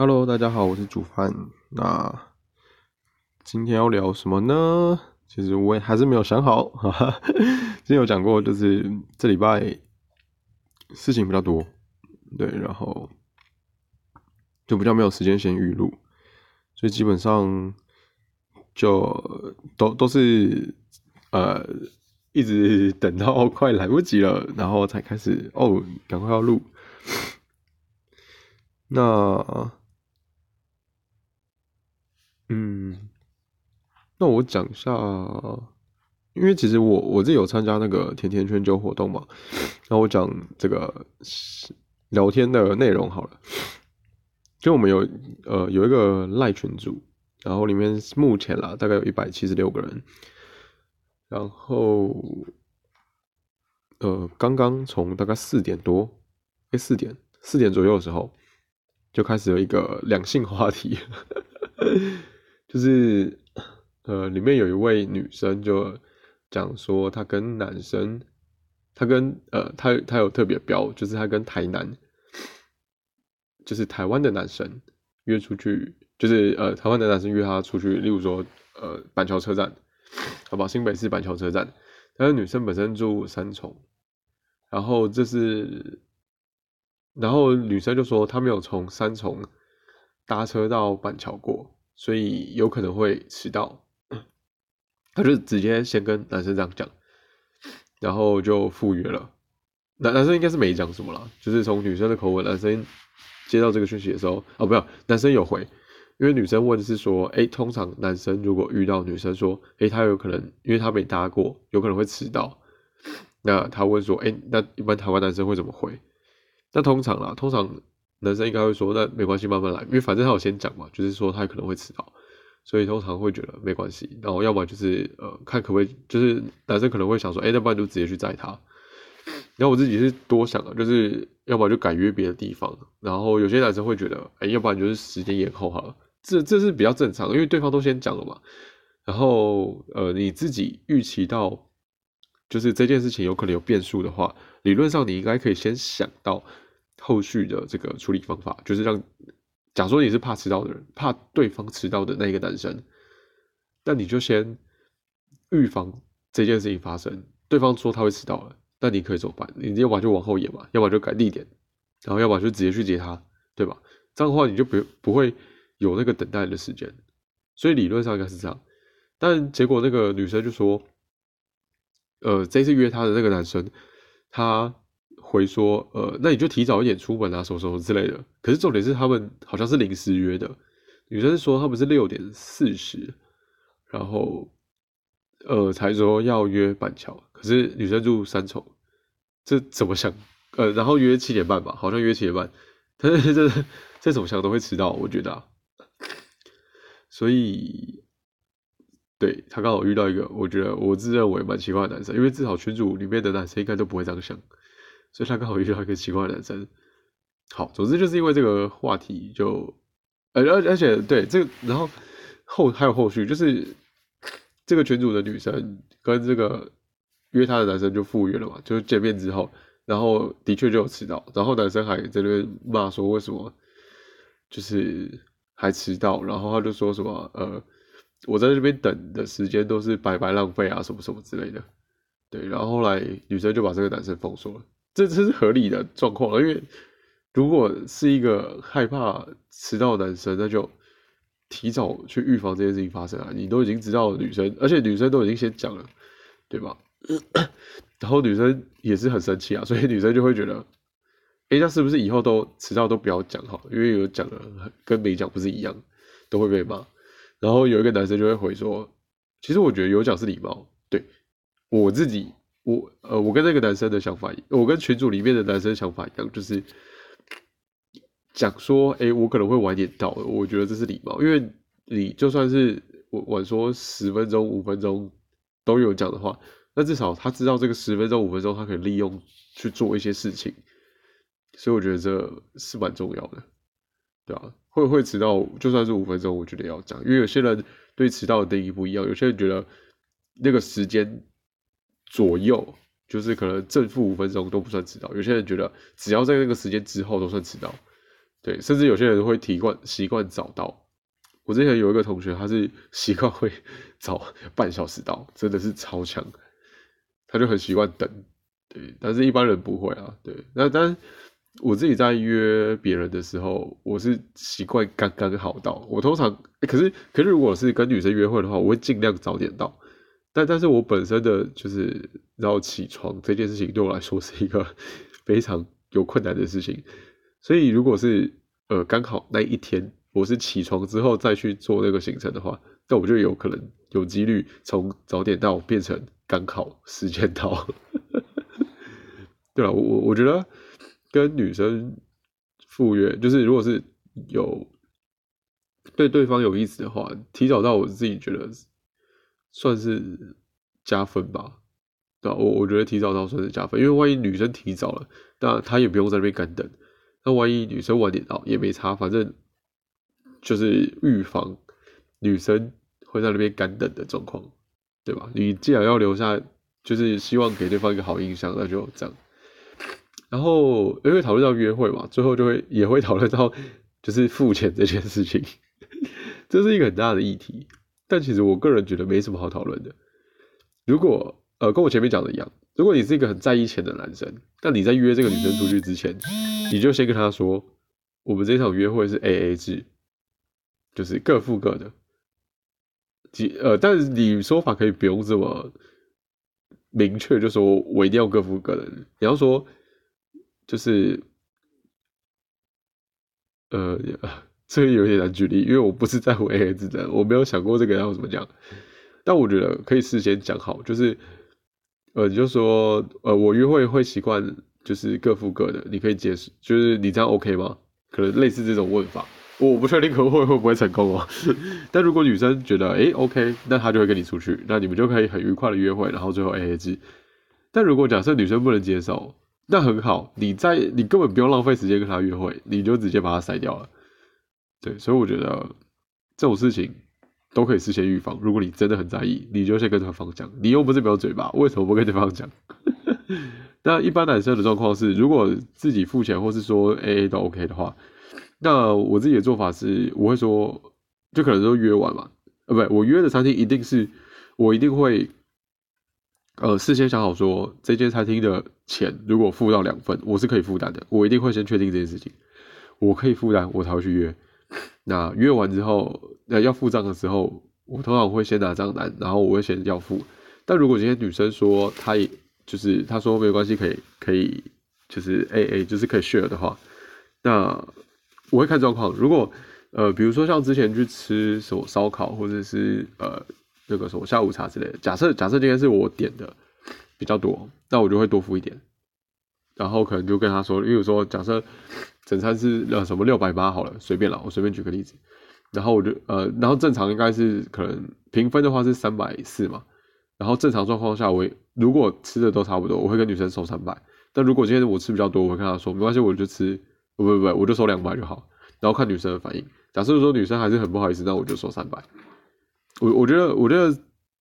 Hello，大家好，我是煮饭。那今天要聊什么呢？其实我也还是没有想好。哈哈，之前有讲过，就是这礼拜事情比较多，对，然后就比较没有时间先预录，所以基本上就都都是呃一直等到快来不及了，然后才开始哦，赶快要录。那嗯，那我讲一下，因为其实我我自己有参加那个甜甜圈酒活动嘛，那我讲这个聊天的内容好了。就我们有呃有一个赖群组，然后里面目前啦大概有一百七十六个人，然后呃刚刚从大概四点多，哎四点四点左右的时候，就开始有一个两性话题。就是，呃，里面有一位女生就讲说，她跟男生，她跟呃，她她有特别标，就是她跟台南，就是台湾的男生约出去，就是呃，台湾的男生约她出去，例如说，呃，板桥车站，好吧，新北市板桥车站，但是女生本身住三重，然后这是，然后女生就说她没有从三重搭车到板桥过。所以有可能会迟到，他就直接先跟男生这样讲，然后就赴约了。男男生应该是没讲什么了，就是从女生的口吻，男生接到这个讯息的时候，哦，不要，男生有回，因为女生问是说，哎，通常男生如果遇到女生说，哎，他有可能因为他没搭过，有可能会迟到，那他问说，哎，那一般台湾男生会怎么回？那通常啦，通常。男生应该会说：“那没关系，慢慢来，因为反正他有先讲嘛，就是说他可能会迟到，所以通常会觉得没关系。然后要么就是呃，看可不可以，就是男生可能会想说：，哎，那不然就直接去载他。然后我自己是多想的，就是要不然就改约别的地方。然后有些男生会觉得：，哎，要不然就是时间延后好了。这这是比较正常，因为对方都先讲了嘛。然后呃，你自己预期到就是这件事情有可能有变数的话，理论上你应该可以先想到。”后续的这个处理方法就是让，假如说你是怕迟到的人，怕对方迟到的那一个男生，那你就先预防这件事情发生。对方说他会迟到了，那你可以怎么办？你要么就往后延嘛，要么就改地点，然后要么就直接去接他，对吧？这样的话你就不不会有那个等待的时间。所以理论上应该是这样，但结果那个女生就说，呃，这次约她的那个男生，他。回说，呃，那你就提早一点出门啊，什么什么之类的。可是重点是他们好像是临时约的，女生说他们是六点四十，然后，呃，才说要约板桥，可是女生住三重，这怎么想？呃，然后约七点半吧，好像约七点半，但是这这怎么想都会迟到，我觉得。所以，对他刚好遇到一个，我觉得我自认为蛮奇怪的男生，因为至少群主里面的男生应该都不会这样想。所以他刚好遇到一个奇怪的男生，好，总之就是因为这个话题就，而而而且对这个，然后后还有后续，就是这个群主的女生跟这个约她的男生就赴约了嘛，就是见面之后，然后的确就有迟到，然后男生还在那边骂说为什么就是还迟到，然后他就说什么呃，我在这边等的时间都是白白浪费啊，什么什么之类的，对，然后后来女生就把这个男生封锁了。这这是合理的状况，因为如果是一个害怕迟到的男生，那就提早去预防这件事情发生啊！你都已经知道女生，而且女生都已经先讲了，对吧？然后女生也是很生气啊，所以女生就会觉得，哎，那是不是以后都迟到都不要讲好？因为有讲了跟没讲不是一样，都会被骂。然后有一个男生就会回说，其实我觉得有讲是礼貌，对我自己。我呃，我跟那个男生的想法，我跟群主里面的男生想法一样，就是讲说，哎，我可能会晚点到，我觉得这是礼貌，因为你就算是晚晚说十分钟、五分钟都有讲的话，那至少他知道这个十分钟、五分钟他可以利用去做一些事情，所以我觉得这是蛮重要的，对吧？会会迟到，就算是五分钟，我觉得要讲，因为有些人对迟到的定义不一样，有些人觉得那个时间。左右就是可能正负五分钟都不算迟到，有些人觉得只要在那个时间之后都算迟到，对，甚至有些人会习惯习惯早到。我之前有一个同学，他是习惯会早半小时到，真的是超强。他就很习惯等，对，但是一般人不会啊，对。那但我自己在约别人的时候，我是习惯刚刚好到。我通常，可是可是如果是跟女生约会的话，我会尽量早点到。但但是我本身的就是然后起床这件事情对我来说是一个非常有困难的事情，所以如果是呃刚好那一天我是起床之后再去做那个行程的话，那我就有可能有几率从早点到变成。刚好时间到，对了，我我我觉得跟女生赴约，就是如果是有对对方有意思的话，提早到我自己觉得算是加分吧。对，我我觉得提早到算是加分，因为万一女生提早了，那她也不用在那边干等。那万一女生晚点到也没差，反正就是预防女生会在那边干等的状况。对吧？你既然要留下，就是希望给对方一个好印象，那就这样。然后因为讨论到约会嘛，最后就会也会讨论到就是付钱这件事情，这是一个很大的议题。但其实我个人觉得没什么好讨论的。如果呃跟我前面讲的一样，如果你是一个很在意钱的男生，那你在约这个女生出去之前，你就先跟她说，我们这场约会是 A A 制，就是各付各的。呃，但是你说法可以不用这么明确，就说我一定要各付各的。你要说就是呃，这个有点难举例，因为我不是在乎 A A 制的，我没有想过这个要怎么讲。但我觉得可以事先讲好，就是呃，你就说呃，我约会会习惯就是各付各的，你可以解释，就是你这样 OK 吗？可能类似这种问法。我不确定可会会不会成功哦，但如果女生觉得诶 OK，那她就会跟你出去，那你们就可以很愉快的约会，然后最后 AA 制。但如果假设女生不能接受，那很好，你在你根本不用浪费时间跟她约会，你就直接把她甩掉了。对，所以我觉得这种事情都可以事先预防。如果你真的很在意，你就先跟对方讲，你又不是没有嘴巴，为什么不跟对方讲？那一般男生的状况是，如果自己付钱或是说 AA 都 OK 的话。那我自己的做法是，我会说，就可能说约完嘛，呃，不，我约的餐厅一定是，我一定会，呃，事先想好说，这间餐厅的钱如果付到两份，我是可以负担的，我一定会先确定这件事情，我可以负担，我才会去约。那约完之后，那要付账的时候，我通常会先拿账单，然后我会先要付。但如果今天女生说她也就是她说没有关系，可以可以就是 A A 就是可以 share 的话，那。我会看状况，如果呃，比如说像之前去吃什么烧烤，或者是呃那个什么下午茶之类的，假设假设今天是我点的比较多，那我就会多付一点，然后可能就跟他说，例如说假设整餐是呃什么六百八好了，随便了，我随便举个例子，然后我就呃，然后正常应该是可能平分的话是三百四嘛，然后正常状况下我如果吃的都差不多，我会跟女生收三百，但如果今天我吃比较多，我会跟她说没关系，我就吃。不不不，我就收两百就好，然后看女生的反应。假设说女生还是很不好意思，那我就收三百。我我觉得，我觉得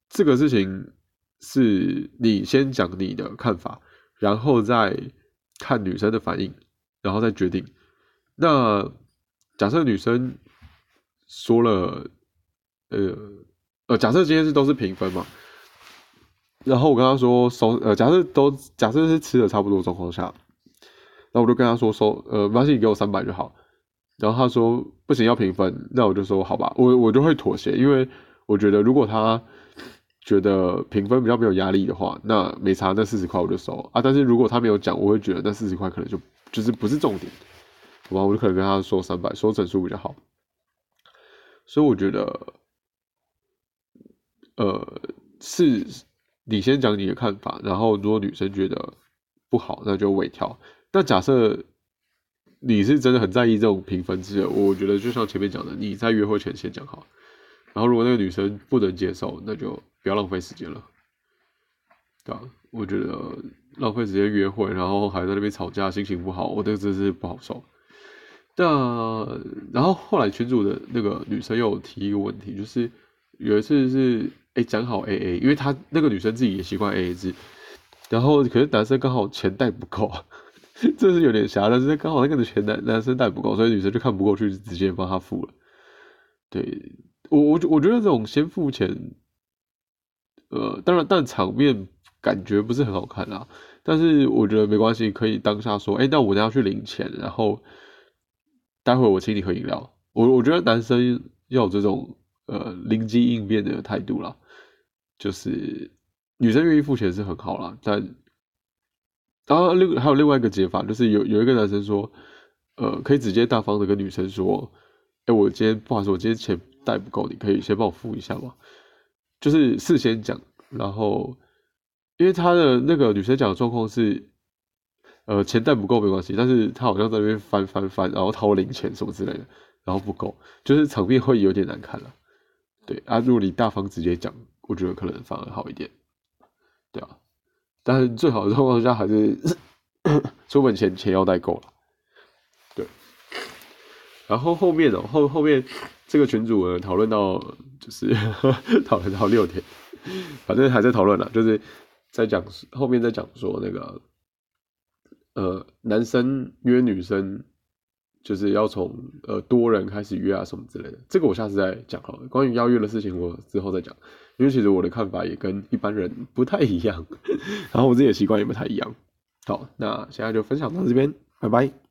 这个事情是你先讲你的看法，然后再看女生的反应，然后再决定。那假设女生说了，呃呃，假设今天是都是平分嘛，然后我跟她说收，呃，假设都假设是吃的差不多状况下。那我就跟她说收，呃，没关系，你给我三百就好。然后她说不行，要平分。那我就说好吧，我我就会妥协，因为我觉得如果他觉得评分比较没有压力的话，那没差，那四十块我就收啊。但是如果他没有讲，我会觉得那四十块可能就就是不是重点，好吧？我就可能跟他说三百，说整数比较好。所以我觉得，呃，是你先讲你的看法，然后如果女生觉得不好，那就微调。那假设你是真的很在意这种评分制，我觉得就像前面讲的，你在约会前先讲好。然后如果那个女生不能接受，那就不要浪费时间了，对吧？我觉得浪费时间约会，然后还在那边吵架，心情不好，我这个真是不好受。那然后后来群主的那个女生又提一个问题，就是有一次是哎讲好 A A，因为她那个女生自己也习惯 A A 制，然后可是男生刚好钱袋不够。这是有点瑕，但是刚好那个钱男男生带不够，所以女生就看不过去，直接帮他付了。对我我我觉得这种先付钱，呃，当然但场面感觉不是很好看啊。但是我觉得没关系，可以当下说，哎，那我等下去领钱，然后待会我请你喝饮料。我我觉得男生要有这种呃灵机应变的态度啦，就是女生愿意付钱是很好啦，但然后另还有另外一个解法，就是有有一个男生说，呃，可以直接大方的跟女生说，哎，我今天不好意思，我今天钱带不够，你可以先帮我付一下吗？就是事先讲，然后。因为他的那个女生讲的状况是，呃，钱带不够没关系，但是他好像在那边翻翻翻，然后掏零钱什么之类的，然后不够，就是场面会有点难看了。对啊，如果你大方直接讲，我觉得可能反而好一点，对啊。但是最好的状况下还是 出门前钱要带够了。然后后面哦后后面这个群主呢讨论到就是 讨论到六点，反正还在讨论了，就是。在讲后面在讲说那个，呃，男生约女生就是要从呃多人开始约啊什么之类的，这个我下次再讲好了。关于邀约的事情，我之后再讲，因为其实我的看法也跟一般人不太一样，然后我自己的习惯也不太一样。好，那现在就分享到这边，拜拜。